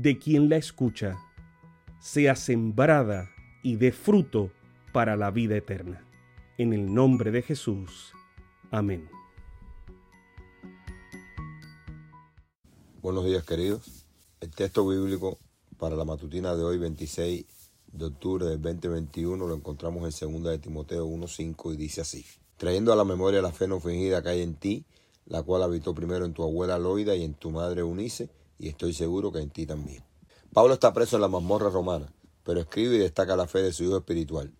de quien la escucha, sea sembrada y dé fruto para la vida eterna. En el nombre de Jesús. Amén. Buenos días queridos. El texto bíblico para la matutina de hoy, 26 de octubre del 2021, lo encontramos en 2 de Timoteo 1.5 y dice así. Trayendo a la memoria la fe no fingida que hay en ti, la cual habitó primero en tu abuela Loida y en tu madre Unice, y estoy seguro que en ti también. Pablo está preso en la mazmorra romana, pero escribe y destaca la fe de su hijo espiritual,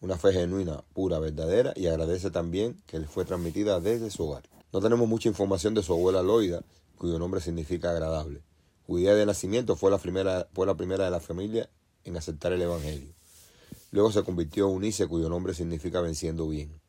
una fe genuina, pura, verdadera, y agradece también que le fue transmitida desde su hogar. No tenemos mucha información de su abuela Loida, cuyo nombre significa agradable. Judía de nacimiento fue la primera, fue la primera de la familia en aceptar el Evangelio. Luego se convirtió en Unice, cuyo nombre significa venciendo bien.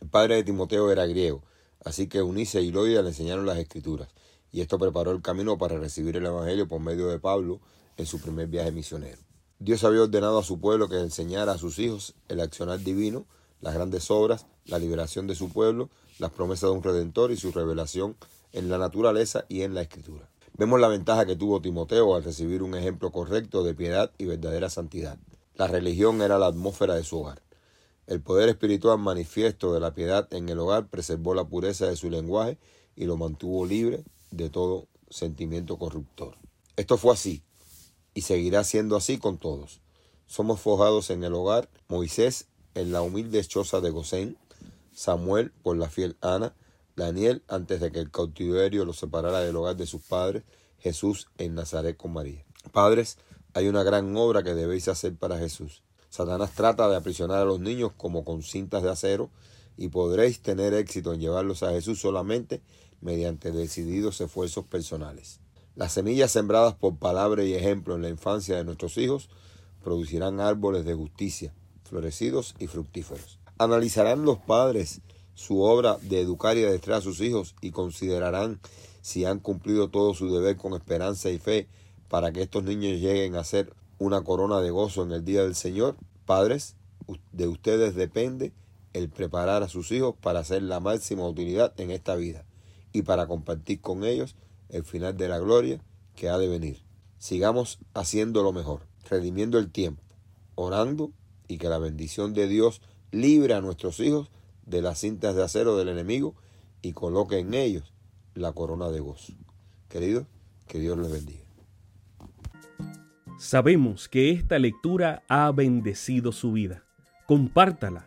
El padre de Timoteo era griego, así que Unice y Loida le enseñaron las escrituras, y esto preparó el camino para recibir el Evangelio por medio de Pablo en su primer viaje misionero. Dios había ordenado a su pueblo que enseñara a sus hijos el accionar divino, las grandes obras, la liberación de su pueblo, las promesas de un redentor y su revelación en la naturaleza y en la escritura. Vemos la ventaja que tuvo Timoteo al recibir un ejemplo correcto de piedad y verdadera santidad. La religión era la atmósfera de su hogar. El poder espiritual manifiesto de la piedad en el hogar preservó la pureza de su lenguaje y lo mantuvo libre de todo sentimiento corruptor. Esto fue así y seguirá siendo así con todos. Somos forjados en el hogar, Moisés en la humilde choza de Gosén, Samuel por la fiel Ana, Daniel antes de que el cautiverio lo separara del hogar de sus padres, Jesús en Nazaret con María. Padres, hay una gran obra que debéis hacer para Jesús. Satanás trata de aprisionar a los niños como con cintas de acero y podréis tener éxito en llevarlos a Jesús solamente mediante decididos esfuerzos personales. Las semillas sembradas por palabra y ejemplo en la infancia de nuestros hijos producirán árboles de justicia, florecidos y fructíferos. Analizarán los padres su obra de educar y adestrar a sus hijos y considerarán si han cumplido todo su deber con esperanza y fe para que estos niños lleguen a ser una corona de gozo en el día del Señor. Padres, de ustedes depende el preparar a sus hijos para hacer la máxima utilidad en esta vida y para compartir con ellos el final de la gloria que ha de venir. Sigamos haciendo lo mejor, redimiendo el tiempo, orando y que la bendición de Dios libre a nuestros hijos de las cintas de acero del enemigo y coloque en ellos la corona de gozo. Queridos, que Dios les bendiga. Sabemos que esta lectura ha bendecido su vida. Compártala,